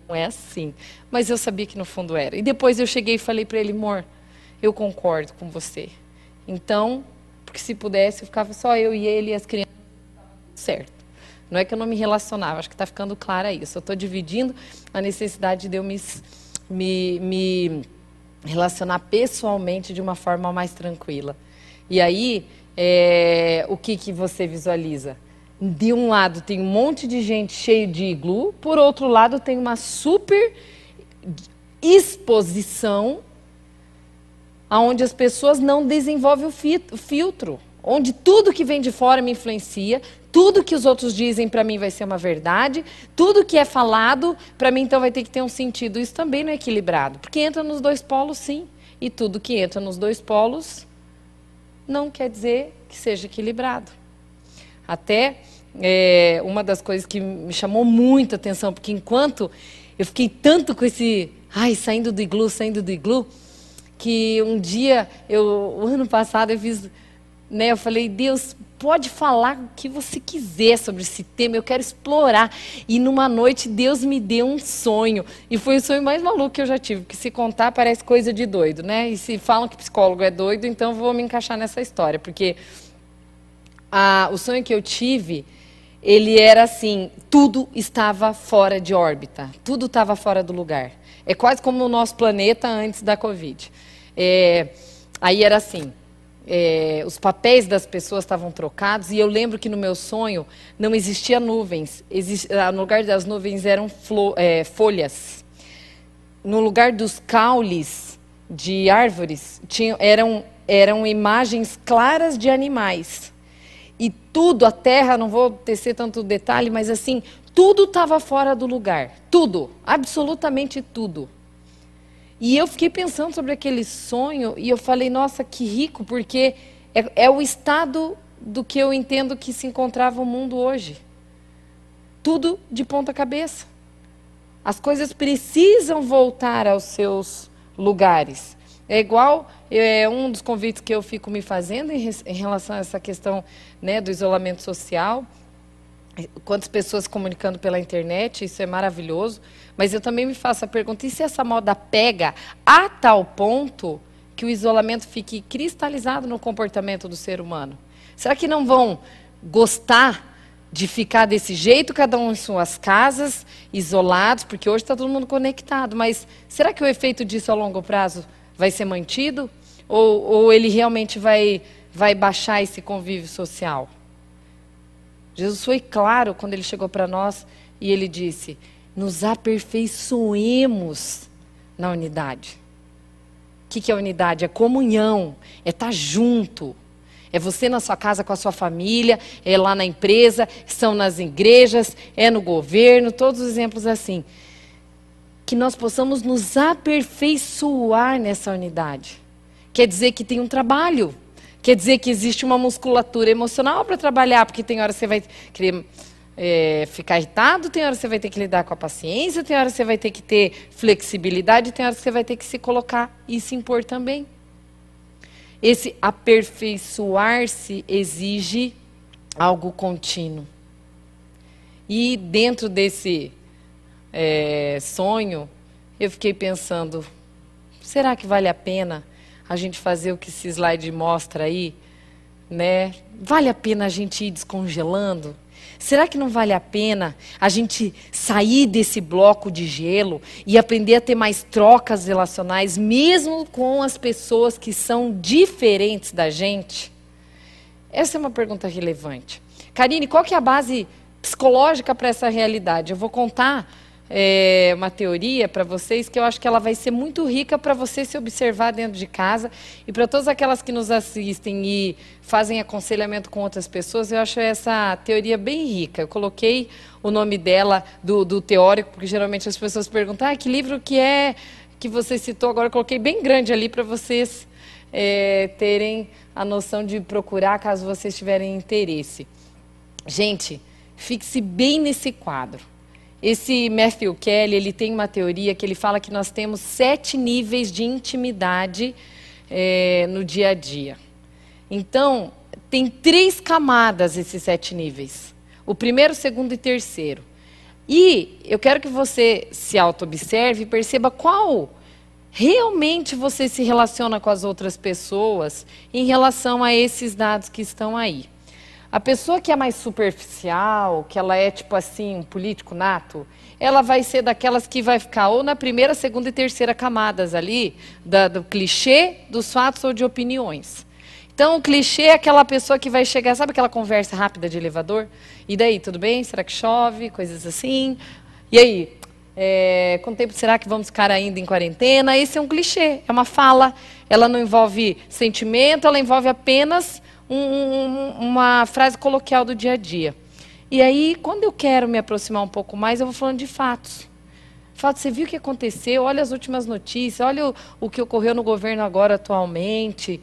Não é assim. Mas eu sabia que no fundo era. E depois eu cheguei e falei para ele, amor, eu concordo com você. Então, porque se pudesse, eu ficava só eu e ele e as crianças. Certo. Não é que eu não me relacionava, acho que está ficando claro isso. Eu estou dividindo a necessidade de eu me, me, me relacionar pessoalmente de uma forma mais tranquila. E aí, é, o que, que você visualiza? De um lado tem um monte de gente cheio de iglu, por outro lado tem uma super exposição onde as pessoas não desenvolvem o filtro, onde tudo que vem de fora me influencia, tudo que os outros dizem para mim vai ser uma verdade, tudo que é falado para mim então vai ter que ter um sentido. Isso também não é equilibrado, porque entra nos dois polos sim, e tudo que entra nos dois polos não quer dizer que seja equilibrado. Até é, uma das coisas que me chamou muita atenção, porque enquanto eu fiquei tanto com esse, ai, saindo do iglu, saindo do iglu, que um dia, eu, o ano passado, eu fiz, né, eu falei, Deus, pode falar o que você quiser sobre esse tema, eu quero explorar. E numa noite Deus me deu um sonho. E foi o sonho mais maluco que eu já tive, porque se contar parece coisa de doido, né? E se falam que psicólogo é doido, então vou me encaixar nessa história, porque a, o sonho que eu tive, ele era assim, tudo estava fora de órbita, tudo estava fora do lugar. É quase como o nosso planeta antes da Covid. É, aí era assim, é, os papéis das pessoas estavam trocados e eu lembro que no meu sonho não existia nuvens. Exist, ah, no lugar das nuvens eram é, folhas. No lugar dos caules de árvores tinham, eram, eram imagens claras de animais. E tudo, a terra, não vou tecer tanto detalhe, mas assim, tudo estava fora do lugar. Tudo, absolutamente tudo. E eu fiquei pensando sobre aquele sonho e eu falei, nossa, que rico, porque é, é o estado do que eu entendo que se encontrava o mundo hoje. Tudo de ponta cabeça. As coisas precisam voltar aos seus lugares. É igual é um dos convites que eu fico me fazendo em, em relação a essa questão né, do isolamento social. Quantas pessoas comunicando pela internet, isso é maravilhoso. Mas eu também me faço a pergunta: e se essa moda pega a tal ponto que o isolamento fique cristalizado no comportamento do ser humano? Será que não vão gostar de ficar desse jeito, cada um em suas casas, isolados, porque hoje está todo mundo conectado, mas será que o efeito disso a longo prazo vai ser mantido? Ou, ou ele realmente vai, vai baixar esse convívio social? Jesus foi claro quando ele chegou para nós e ele disse: nos aperfeiçoemos na unidade. O que, que é unidade? É comunhão, é estar tá junto. É você na sua casa com a sua família, é lá na empresa, são nas igrejas, é no governo, todos os exemplos assim. Que nós possamos nos aperfeiçoar nessa unidade. Quer dizer que tem um trabalho. Quer dizer que existe uma musculatura emocional para trabalhar, porque tem hora que você vai querer é, ficar irritado, tem hora que você vai ter que lidar com a paciência, tem hora que você vai ter que ter flexibilidade, tem hora que você vai ter que se colocar e se impor também. Esse aperfeiçoar-se exige algo contínuo. E dentro desse é, sonho, eu fiquei pensando: será que vale a pena a gente fazer o que esse slide mostra aí? Né? Vale a pena a gente ir descongelando? Será que não vale a pena a gente sair desse bloco de gelo e aprender a ter mais trocas relacionais, mesmo com as pessoas que são diferentes da gente? Essa é uma pergunta relevante. Karine, qual que é a base psicológica para essa realidade? Eu vou contar é, uma teoria para vocês que eu acho que ela vai ser muito rica para você se observar dentro de casa e para todas aquelas que nos assistem e fazem aconselhamento com outras pessoas, eu acho essa teoria bem rica. Eu coloquei o nome dela do, do teórico, porque geralmente as pessoas perguntam, ah, que livro que é que você citou agora? Eu coloquei bem grande ali para vocês é, terem a noção de procurar caso vocês tiverem interesse. Gente, fixe bem nesse quadro. Esse Matthew Kelly, ele tem uma teoria que ele fala que nós temos sete níveis de intimidade é, no dia a dia. Então, tem três camadas esses sete níveis: o primeiro, segundo e terceiro. E eu quero que você se auto-observe e perceba qual realmente você se relaciona com as outras pessoas em relação a esses dados que estão aí. A pessoa que é mais superficial, que ela é tipo assim, um político nato, ela vai ser daquelas que vai ficar ou na primeira, segunda e terceira camadas ali, da, do clichê, dos fatos ou de opiniões. Então, o clichê é aquela pessoa que vai chegar, sabe aquela conversa rápida de elevador? E daí, tudo bem? Será que chove? Coisas assim. E aí, é, quanto tempo será que vamos ficar ainda em quarentena? Esse é um clichê, é uma fala. Ela não envolve sentimento, ela envolve apenas um, um, uma frase coloquial do dia a dia. E aí, quando eu quero me aproximar um pouco mais, eu vou falando de fatos. Fato, você viu o que aconteceu? Olha as últimas notícias, olha o, o que ocorreu no governo agora atualmente.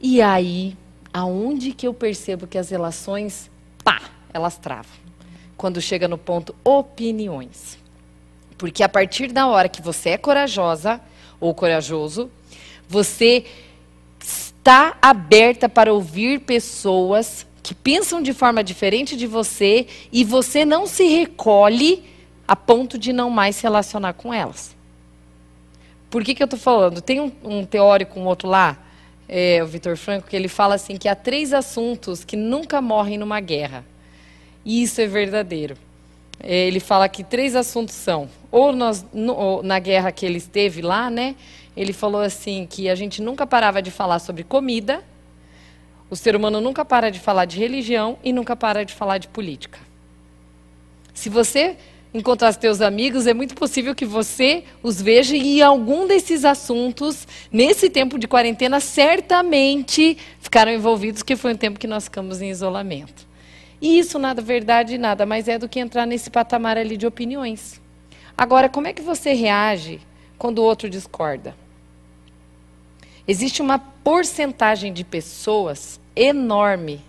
E aí, aonde que eu percebo que as relações, pá, elas travam? Quando chega no ponto opiniões. Porque a partir da hora que você é corajosa ou corajoso, você está aberta para ouvir pessoas que pensam de forma diferente de você e você não se recolhe a ponto de não mais se relacionar com elas. Por que, que eu estou falando? Tem um, um teórico, um outro lá, é, o Vitor Franco, que ele fala assim que há três assuntos que nunca morrem numa guerra. E isso é verdadeiro. É, ele fala que três assuntos são, ou, nós, no, ou na guerra que ele esteve lá, né? Ele falou assim que a gente nunca parava de falar sobre comida, o ser humano nunca para de falar de religião e nunca para de falar de política. Se você encontrar os teus amigos, é muito possível que você os veja e algum desses assuntos, nesse tempo de quarentena, certamente ficaram envolvidos, que foi um tempo que nós ficamos em isolamento. E isso, nada verdade, nada mais é do que entrar nesse patamar ali de opiniões. Agora, como é que você reage quando o outro discorda? Existe uma porcentagem de pessoas enorme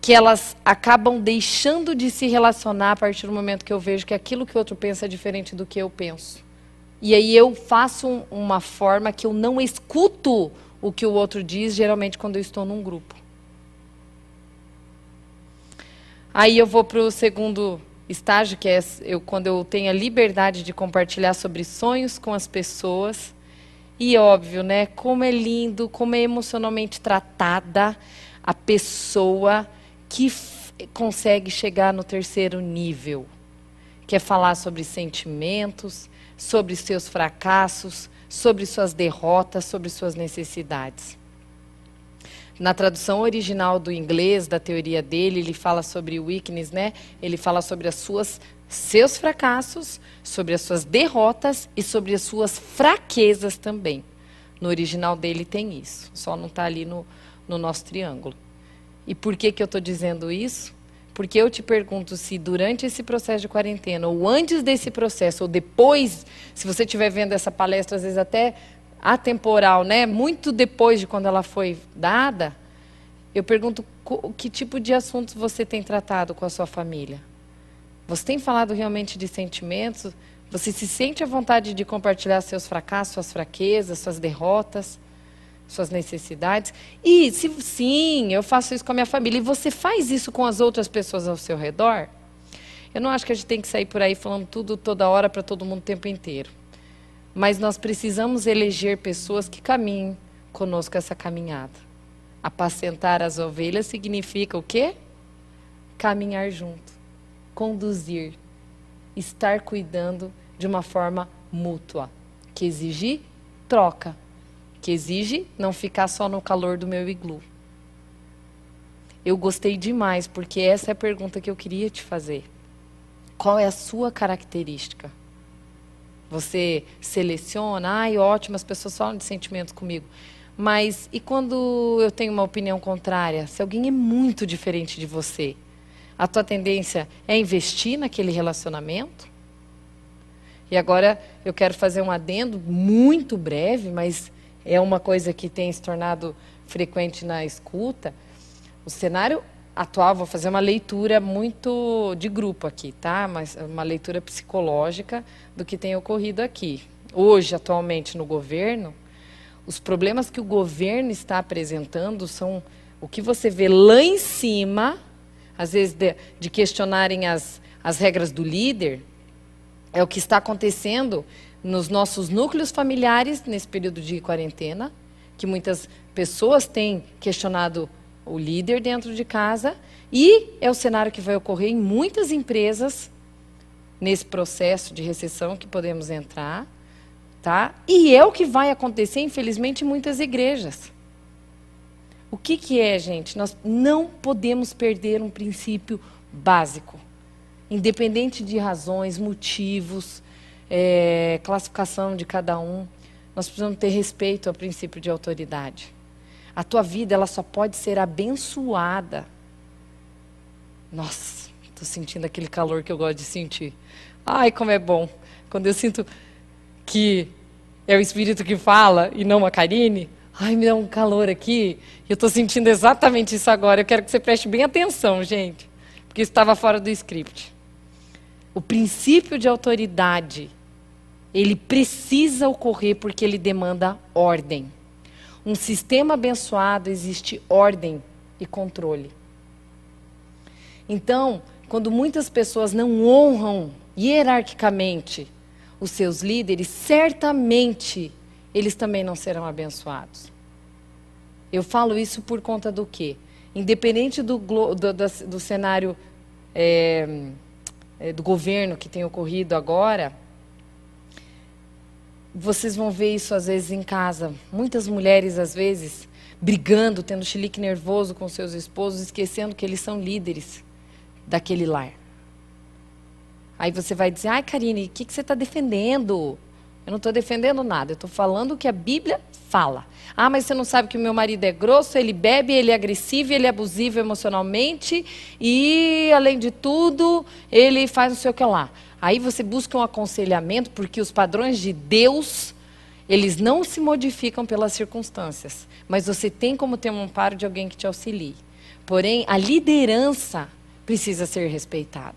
que elas acabam deixando de se relacionar a partir do momento que eu vejo que aquilo que o outro pensa é diferente do que eu penso. E aí eu faço um, uma forma que eu não escuto o que o outro diz, geralmente quando eu estou num grupo. Aí eu vou para o segundo estágio, que é eu, quando eu tenho a liberdade de compartilhar sobre sonhos com as pessoas. E óbvio, né? Como é lindo, como é emocionalmente tratada a pessoa que consegue chegar no terceiro nível, que é falar sobre sentimentos, sobre seus fracassos, sobre suas derrotas, sobre suas necessidades. Na tradução original do inglês, da teoria dele, ele fala sobre weakness, né? Ele fala sobre as suas seus fracassos, sobre as suas derrotas e sobre as suas fraquezas também. No original dele tem isso, só não está ali no, no nosso triângulo. E por que, que eu estou dizendo isso? Porque eu te pergunto se durante esse processo de quarentena, ou antes desse processo, ou depois, se você estiver vendo essa palestra, às vezes até atemporal, né? muito depois de quando ela foi dada, eu pergunto que tipo de assuntos você tem tratado com a sua família. Você tem falado realmente de sentimentos? Você se sente à vontade de compartilhar seus fracassos, suas fraquezas, suas derrotas? suas necessidades. E se sim, eu faço isso com a minha família, e você faz isso com as outras pessoas ao seu redor, eu não acho que a gente tem que sair por aí falando tudo toda hora para todo mundo o tempo inteiro. Mas nós precisamos eleger pessoas que caminhem conosco essa caminhada. Apacentar as ovelhas significa o quê? Caminhar junto, conduzir, estar cuidando de uma forma mútua, que exigir troca que exige não ficar só no calor do meu iglu. Eu gostei demais, porque essa é a pergunta que eu queria te fazer. Qual é a sua característica? Você seleciona, ai, ótimo, as pessoas falam de sentimentos comigo. Mas e quando eu tenho uma opinião contrária? Se alguém é muito diferente de você, a tua tendência é investir naquele relacionamento? E agora eu quero fazer um adendo muito breve, mas é uma coisa que tem se tornado frequente na escuta. O cenário atual, vou fazer uma leitura muito de grupo aqui, tá? Mas uma leitura psicológica do que tem ocorrido aqui. Hoje, atualmente, no governo, Os problemas que o governo está apresentando são o que você vê lá em cima, às vezes de, de questionarem as, as regras do líder, é o que está acontecendo nos nossos núcleos familiares nesse período de quarentena, que muitas pessoas têm questionado o líder dentro de casa, e é o cenário que vai ocorrer em muitas empresas nesse processo de recessão que podemos entrar, tá? E é o que vai acontecer, infelizmente, em muitas igrejas. O que, que é, gente? Nós não podemos perder um princípio básico, independente de razões, motivos, é, classificação de cada um. Nós precisamos ter respeito ao princípio de autoridade. A tua vida ela só pode ser abençoada. Nossa, estou sentindo aquele calor que eu gosto de sentir. Ai, como é bom. Quando eu sinto que é o Espírito que fala e não a Karine, ai, me dá um calor aqui. Eu estou sentindo exatamente isso agora. Eu quero que você preste bem atenção, gente, porque estava fora do script. O princípio de autoridade, ele precisa ocorrer porque ele demanda ordem. Um sistema abençoado existe ordem e controle. Então, quando muitas pessoas não honram hierarquicamente os seus líderes, certamente eles também não serão abençoados. Eu falo isso por conta do quê? Independente do, do, do, do cenário é, do governo que tem ocorrido agora, vocês vão ver isso às vezes em casa. Muitas mulheres, às vezes, brigando, tendo chilique nervoso com seus esposos, esquecendo que eles são líderes daquele lar. Aí você vai dizer, ai, Karine, o que, que você está defendendo? Eu não estou defendendo nada, eu estou falando o que a Bíblia fala. Ah, mas você não sabe que o meu marido é grosso, ele bebe, ele é agressivo, ele é abusivo emocionalmente e, além de tudo, ele faz não sei o que lá. Aí você busca um aconselhamento, porque os padrões de Deus, eles não se modificam pelas circunstâncias. Mas você tem como ter um amparo de alguém que te auxilie. Porém, a liderança precisa ser respeitada.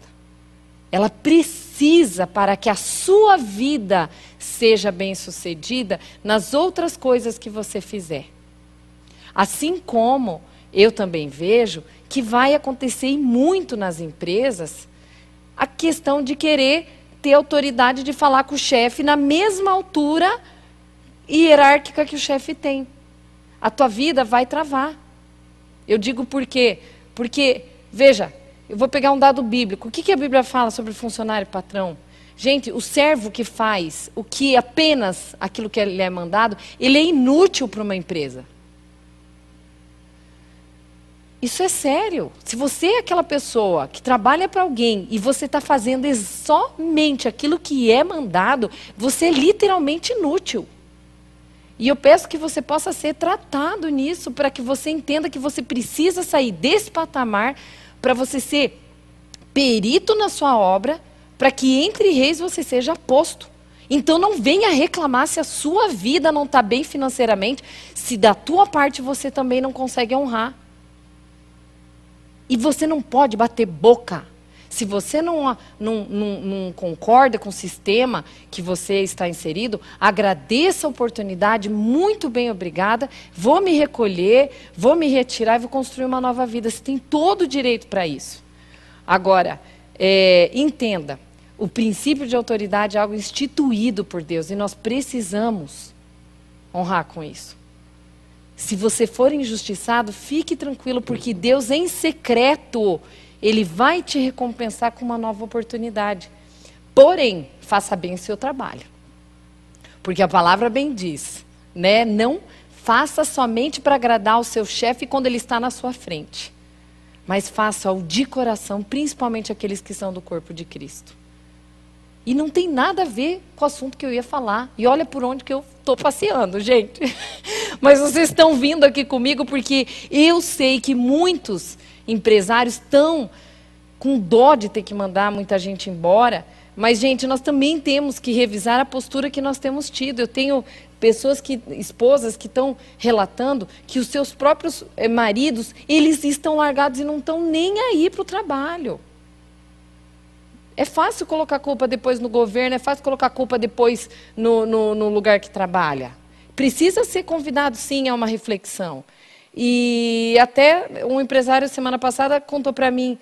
Ela precisa para que a sua vida seja bem-sucedida nas outras coisas que você fizer. Assim como eu também vejo que vai acontecer muito nas empresas a questão de querer ter autoridade de falar com o chefe na mesma altura hierárquica que o chefe tem. A tua vida vai travar. Eu digo por quê? Porque, veja, eu vou pegar um dado bíblico. O que, que a Bíblia fala sobre funcionário e patrão? Gente, o servo que faz o que apenas aquilo que ele é mandado, ele é inútil para uma empresa. Isso é sério. Se você é aquela pessoa que trabalha para alguém e você está fazendo somente aquilo que é mandado, você é literalmente inútil. E eu peço que você possa ser tratado nisso, para que você entenda que você precisa sair desse patamar, para você ser perito na sua obra, para que entre reis você seja posto. Então não venha reclamar se a sua vida não está bem financeiramente, se da tua parte você também não consegue honrar. E você não pode bater boca. Se você não, não, não, não, concorda com o sistema que você está inserido, agradeça a oportunidade, muito bem, obrigada. Vou me recolher, vou me retirar e vou construir uma nova vida. Você tem todo o direito para isso. Agora, é, entenda: o princípio de autoridade é algo instituído por Deus e nós precisamos honrar com isso. Se você for injustiçado, fique tranquilo, porque Deus, em secreto, Ele vai te recompensar com uma nova oportunidade. Porém, faça bem o seu trabalho. Porque a palavra bem diz, né? Não faça somente para agradar o seu chefe quando ele está na sua frente. Mas faça-o de coração, principalmente aqueles que são do corpo de Cristo. E não tem nada a ver com o assunto que eu ia falar. E olha por onde que eu estou passeando, gente. [LAUGHS] Mas vocês estão vindo aqui comigo porque eu sei que muitos empresários estão com dó de ter que mandar muita gente embora. Mas, gente, nós também temos que revisar a postura que nós temos tido. Eu tenho pessoas que, esposas que estão relatando que os seus próprios eh, maridos, eles estão largados e não estão nem aí para o trabalho. É fácil colocar culpa depois no governo, é fácil colocar culpa depois no, no, no lugar que trabalha. precisa ser convidado, sim, a uma reflexão. E até um empresário, semana passada, contou para mim,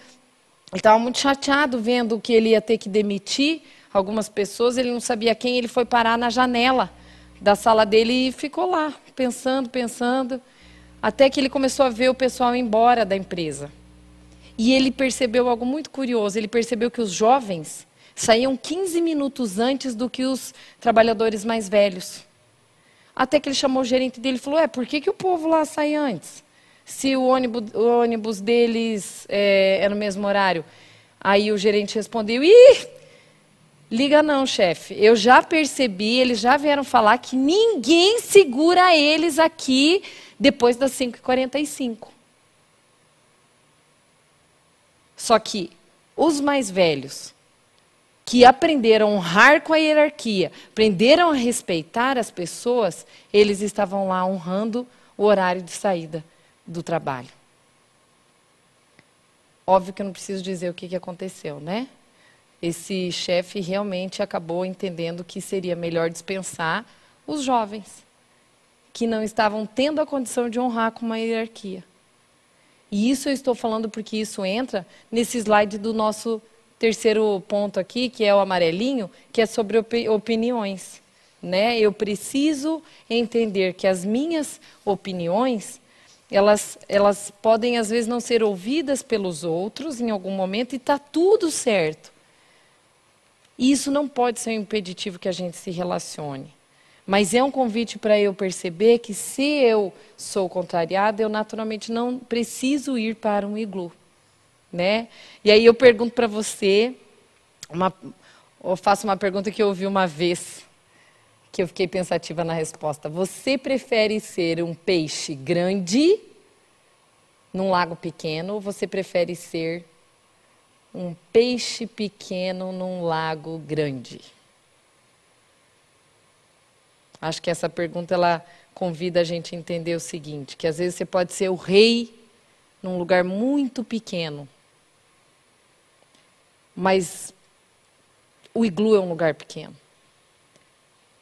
ele estava muito chateado vendo que ele ia ter que demitir algumas pessoas, ele não sabia quem, ele foi parar na janela da sala dele e ficou lá, pensando, pensando, até que ele começou a ver o pessoal embora da empresa. E ele percebeu algo muito curioso, ele percebeu que os jovens saíam 15 minutos antes do que os trabalhadores mais velhos. Até que ele chamou o gerente dele e falou: É, por que, que o povo lá sai antes? Se o ônibus, o ônibus deles é, é no mesmo horário. Aí o gerente respondeu: Ih, liga não, chefe. Eu já percebi, eles já vieram falar que ninguém segura eles aqui depois das 5h45. Só que os mais velhos, que aprenderam a honrar com a hierarquia, aprenderam a respeitar as pessoas, eles estavam lá honrando o horário de saída do trabalho. Óbvio que eu não preciso dizer o que, que aconteceu, né? Esse chefe realmente acabou entendendo que seria melhor dispensar os jovens, que não estavam tendo a condição de honrar com uma hierarquia. E isso eu estou falando porque isso entra nesse slide do nosso terceiro ponto aqui, que é o amarelinho, que é sobre opiniões. Né? Eu preciso entender que as minhas opiniões, elas, elas podem às vezes não ser ouvidas pelos outros em algum momento e está tudo certo. E isso não pode ser um impeditivo que a gente se relacione. Mas é um convite para eu perceber que se eu sou contrariada, eu naturalmente não preciso ir para um iglu né? E aí eu pergunto para você, uma, eu faço uma pergunta que eu ouvi uma vez, que eu fiquei pensativa na resposta. Você prefere ser um peixe grande num lago pequeno ou você prefere ser um peixe pequeno num lago grande? Acho que essa pergunta ela convida a gente a entender o seguinte, que às vezes você pode ser o rei num lugar muito pequeno, mas o iglu é um lugar pequeno.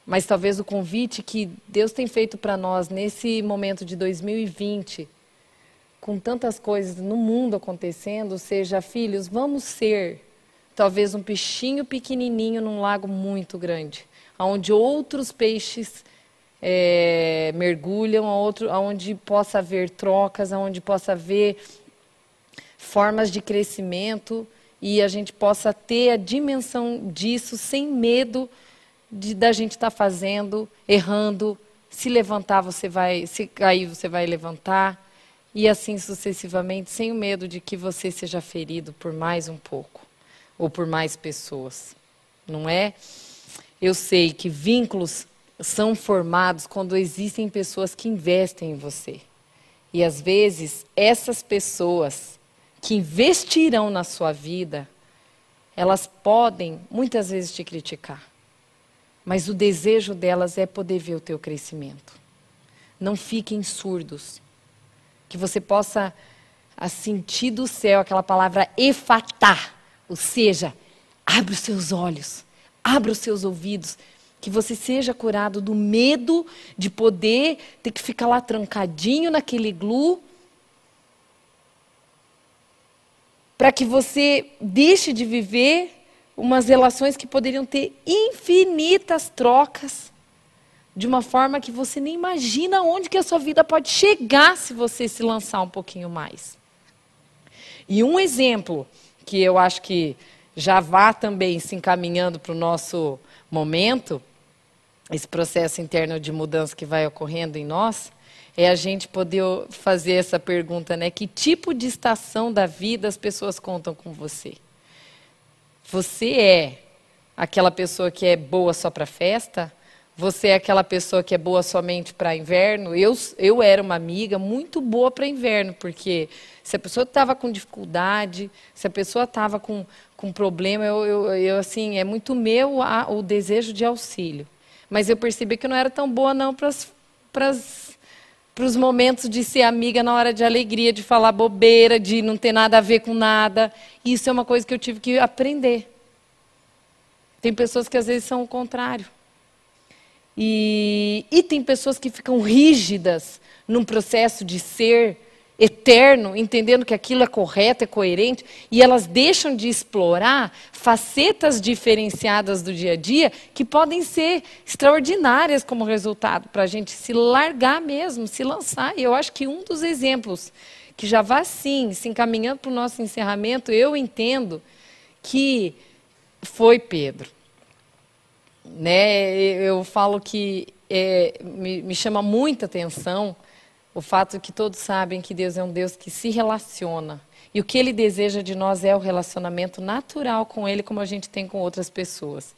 Mas talvez o convite que Deus tem feito para nós nesse momento de 2020, com tantas coisas no mundo acontecendo, seja, filhos, vamos ser talvez um peixinho pequenininho num lago muito grande, onde outros peixes é, mergulham, onde possa haver trocas, onde possa haver formas de crescimento e a gente possa ter a dimensão disso sem medo de, da gente estar tá fazendo, errando. Se levantar, você vai, se cair, você vai levantar. E assim sucessivamente, sem o medo de que você seja ferido por mais um pouco ou por mais pessoas. Não é? Eu sei que vínculos são formados quando existem pessoas que investem em você. E às vezes, essas pessoas que investirão na sua vida, elas podem muitas vezes te criticar. Mas o desejo delas é poder ver o teu crescimento. Não fiquem surdos. Que você possa a sentir do céu aquela palavra efatar, ou seja, abre os seus olhos, abre os seus ouvidos, que você seja curado do medo de poder ter que ficar lá trancadinho naquele iglu para que você deixe de viver umas relações que poderiam ter infinitas trocas, de uma forma que você nem imagina onde que a sua vida pode chegar se você se lançar um pouquinho mais. E um exemplo que eu acho que já vá também se encaminhando para o nosso momento, esse processo interno de mudança que vai ocorrendo em nós, é a gente poder fazer essa pergunta, né? Que tipo de estação da vida as pessoas contam com você? Você é aquela pessoa que é boa só para festa? Você é aquela pessoa que é boa somente para inverno? Eu, eu era uma amiga muito boa para inverno, porque se a pessoa estava com dificuldade, se a pessoa estava com, com problema, eu, eu, eu, assim, é muito meu a, o desejo de auxílio. Mas eu percebi que eu não era tão boa não para as para os momentos de ser amiga na hora de alegria, de falar bobeira, de não ter nada a ver com nada. Isso é uma coisa que eu tive que aprender. Tem pessoas que às vezes são o contrário. E, e tem pessoas que ficam rígidas num processo de ser eterno, entendendo que aquilo é correto, é coerente, e elas deixam de explorar facetas diferenciadas do dia a dia que podem ser extraordinárias como resultado, para a gente se largar mesmo, se lançar. E eu acho que um dos exemplos que já vai sim, se encaminhando para o nosso encerramento, eu entendo que foi Pedro. Né? Eu falo que é, me, me chama muita atenção o fato que todos sabem que Deus é um Deus que se relaciona. E o que Ele deseja de nós é o relacionamento natural com Ele, como a gente tem com outras pessoas.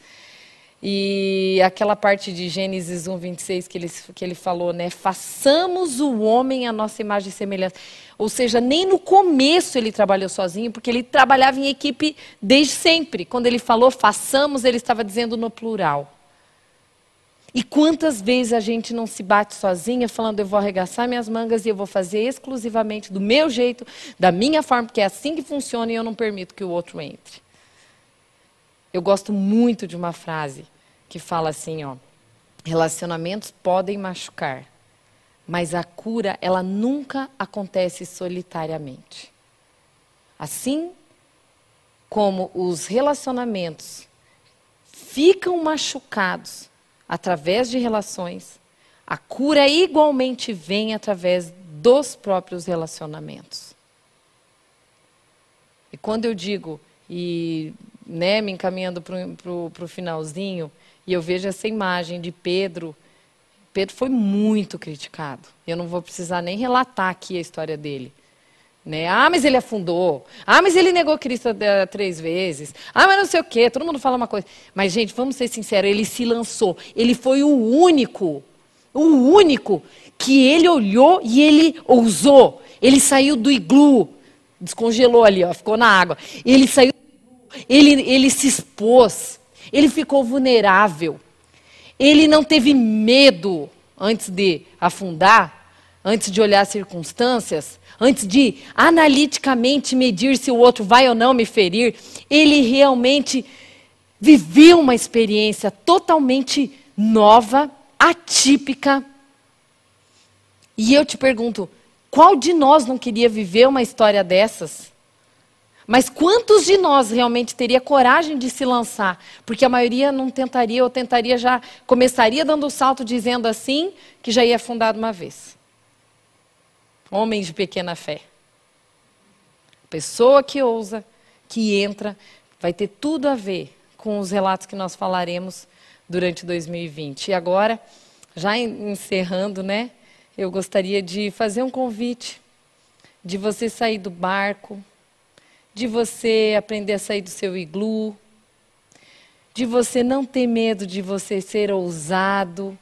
E aquela parte de Gênesis 1, 26 que ele, que ele falou, né? Façamos o homem a nossa imagem e semelhança. Ou seja, nem no começo ele trabalhou sozinho, porque ele trabalhava em equipe desde sempre. Quando ele falou façamos, ele estava dizendo no plural. E quantas vezes a gente não se bate sozinha falando eu vou arregaçar minhas mangas e eu vou fazer exclusivamente do meu jeito, da minha forma, porque é assim que funciona e eu não permito que o outro entre. Eu gosto muito de uma frase que fala assim, ó: relacionamentos podem machucar, mas a cura ela nunca acontece solitariamente. Assim como os relacionamentos ficam machucados através de relações, a cura igualmente vem através dos próprios relacionamentos. E quando eu digo, e né, me encaminhando para o finalzinho, e eu vejo essa imagem de Pedro, Pedro foi muito criticado. Eu não vou precisar nem relatar aqui a história dele. Né? Ah, mas ele afundou. Ah, mas ele negou Cristo três vezes. Ah, mas não sei o quê. Todo mundo fala uma coisa. Mas, gente, vamos ser sinceros, ele se lançou. Ele foi o único, o único que ele olhou e ele ousou. Ele saiu do iglu, descongelou ali, ó, ficou na água. Ele saiu, ele, ele se expôs, ele ficou vulnerável. Ele não teve medo antes de afundar, antes de olhar as circunstâncias antes de analiticamente medir se o outro vai ou não me ferir, ele realmente viveu uma experiência totalmente nova, atípica. E eu te pergunto, qual de nós não queria viver uma história dessas? Mas quantos de nós realmente teria coragem de se lançar? Porque a maioria não tentaria, ou tentaria já, começaria dando o salto dizendo assim, que já ia afundar uma vez. Homens de pequena fé. Pessoa que ousa, que entra, vai ter tudo a ver com os relatos que nós falaremos durante 2020. E agora, já encerrando, né? Eu gostaria de fazer um convite de você sair do barco, de você aprender a sair do seu iglu, de você não ter medo de você ser ousado,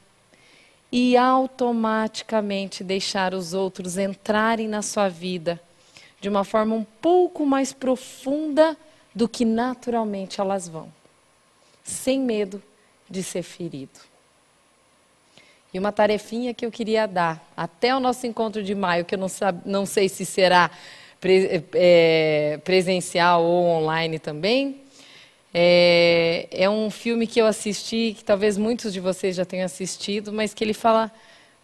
e automaticamente deixar os outros entrarem na sua vida de uma forma um pouco mais profunda do que naturalmente elas vão, sem medo de ser ferido. E uma tarefinha que eu queria dar até o nosso encontro de maio, que eu não, sabe, não sei se será pre, é, presencial ou online também, é, é um filme que eu assisti, que talvez muitos de vocês já tenham assistido, mas que ele fala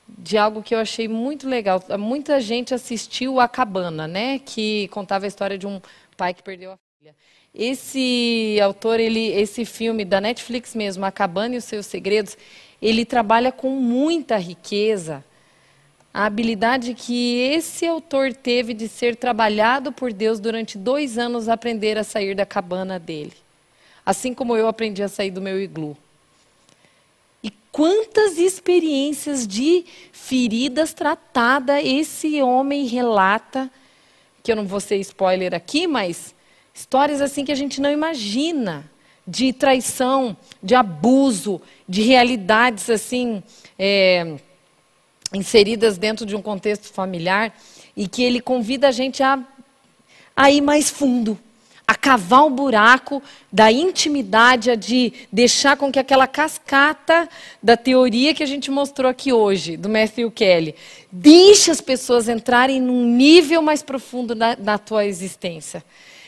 de algo que eu achei muito legal. Muita gente assistiu A Cabana, né? Que contava a história de um pai que perdeu a filha. Esse autor, ele, esse filme da Netflix mesmo, A Cabana e os Seus Segredos, ele trabalha com muita riqueza a habilidade que esse autor teve de ser trabalhado por Deus durante dois anos, aprender a sair da cabana dele assim como eu aprendi a sair do meu iglu. E quantas experiências de feridas tratadas esse homem relata, que eu não vou ser spoiler aqui, mas histórias assim que a gente não imagina, de traição, de abuso, de realidades assim é, inseridas dentro de um contexto familiar, e que ele convida a gente a, a ir mais fundo a cavar o buraco da intimidade, a de deixar com que aquela cascata da teoria que a gente mostrou aqui hoje, do Matthew Kelly, deixe as pessoas entrarem num nível mais profundo na, na tua existência.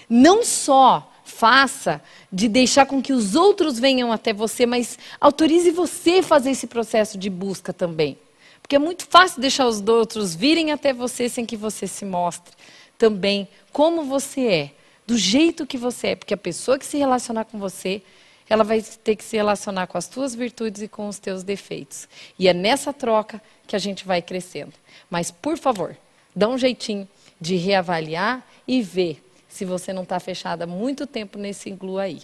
Não só faça de deixar com que os outros venham até você, mas autorize você fazer esse processo de busca também. Porque é muito fácil deixar os outros virem até você sem que você se mostre também como você é, do jeito que você é, porque a pessoa que se relacionar com você, ela vai ter que se relacionar com as tuas virtudes e com os teus defeitos. E é nessa troca que a gente vai crescendo. Mas, por favor, dá um jeitinho de reavaliar e ver se você não está fechada há muito tempo nesse iglu aí.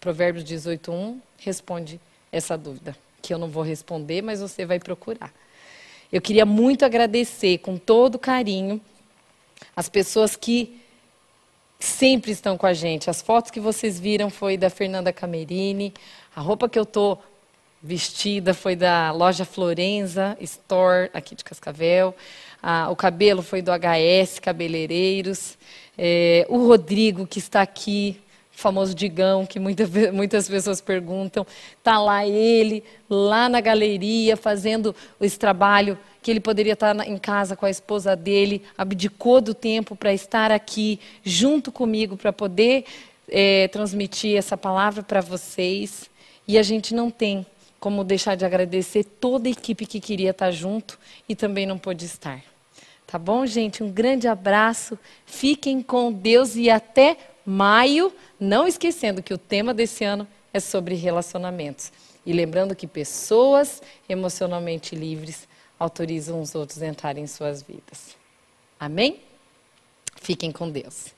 Provérbios 18.1 responde essa dúvida, que eu não vou responder, mas você vai procurar. Eu queria muito agradecer com todo carinho as pessoas que sempre estão com a gente. As fotos que vocês viram foi da Fernanda Camerini, a roupa que eu estou vestida foi da loja Florenza Store, aqui de Cascavel. Ah, o cabelo foi do HS Cabeleireiros. É, o Rodrigo, que está aqui, famoso Digão, que muita, muitas pessoas perguntam, está lá ele, lá na galeria, fazendo esse trabalho que ele poderia estar em casa com a esposa dele, abdicou do tempo para estar aqui junto comigo, para poder é, transmitir essa palavra para vocês. E a gente não tem como deixar de agradecer toda a equipe que queria estar junto e também não pôde estar. Tá bom, gente? Um grande abraço. Fiquem com Deus e até maio. Não esquecendo que o tema desse ano é sobre relacionamentos. E lembrando que pessoas emocionalmente livres autorizam os outros a entrarem em suas vidas. Amém? Fiquem com Deus.